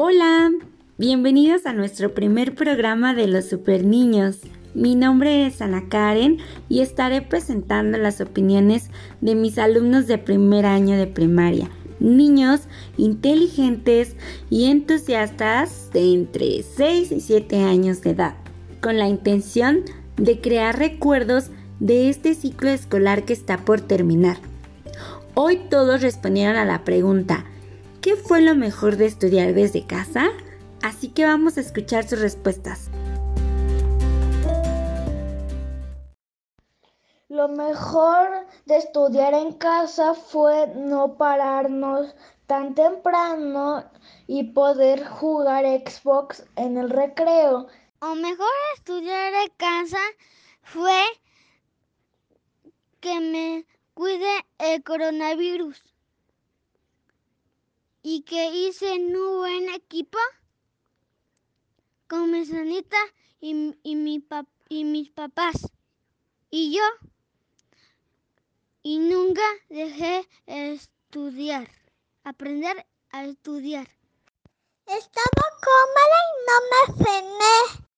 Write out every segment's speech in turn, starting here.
Hola, bienvenidos a nuestro primer programa de los super niños. Mi nombre es Ana Karen y estaré presentando las opiniones de mis alumnos de primer año de primaria, niños inteligentes y entusiastas de entre 6 y 7 años de edad, con la intención de crear recuerdos de este ciclo escolar que está por terminar. Hoy todos respondieron a la pregunta, ¿qué fue lo mejor de estudiar desde casa? Así que vamos a escuchar sus respuestas. Lo mejor de estudiar en casa fue no pararnos tan temprano y poder jugar Xbox en el recreo. Lo mejor de estudiar en casa fue que me cuide el coronavirus y que hice un buen equipo con mi sanita y, y, mi y mis papás y yo y nunca dejé estudiar, aprender a estudiar. Estaba cómoda y no me frené.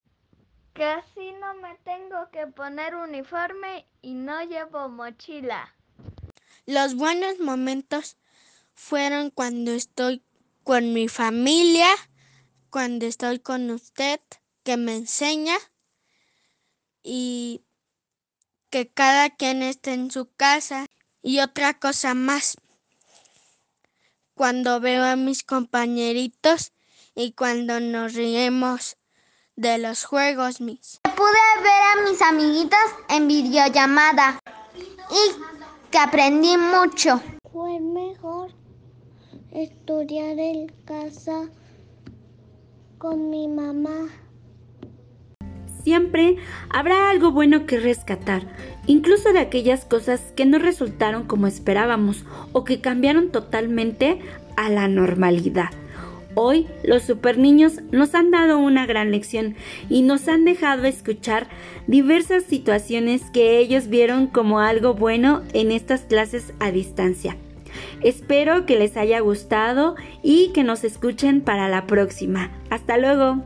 Casi no me tengo que poner uniforme y no llevo mochila. Los buenos momentos fueron cuando estoy con mi familia, cuando estoy con usted que me enseña y que cada quien esté en su casa. Y otra cosa más, cuando veo a mis compañeritos y cuando nos riemos de los juegos mis. Pude ver a mis amiguitos en videollamada y que aprendí mucho. Estudiar en casa con mi mamá. Siempre habrá algo bueno que rescatar, incluso de aquellas cosas que no resultaron como esperábamos o que cambiaron totalmente a la normalidad. Hoy los super niños nos han dado una gran lección y nos han dejado escuchar diversas situaciones que ellos vieron como algo bueno en estas clases a distancia. Espero que les haya gustado y que nos escuchen para la próxima. Hasta luego.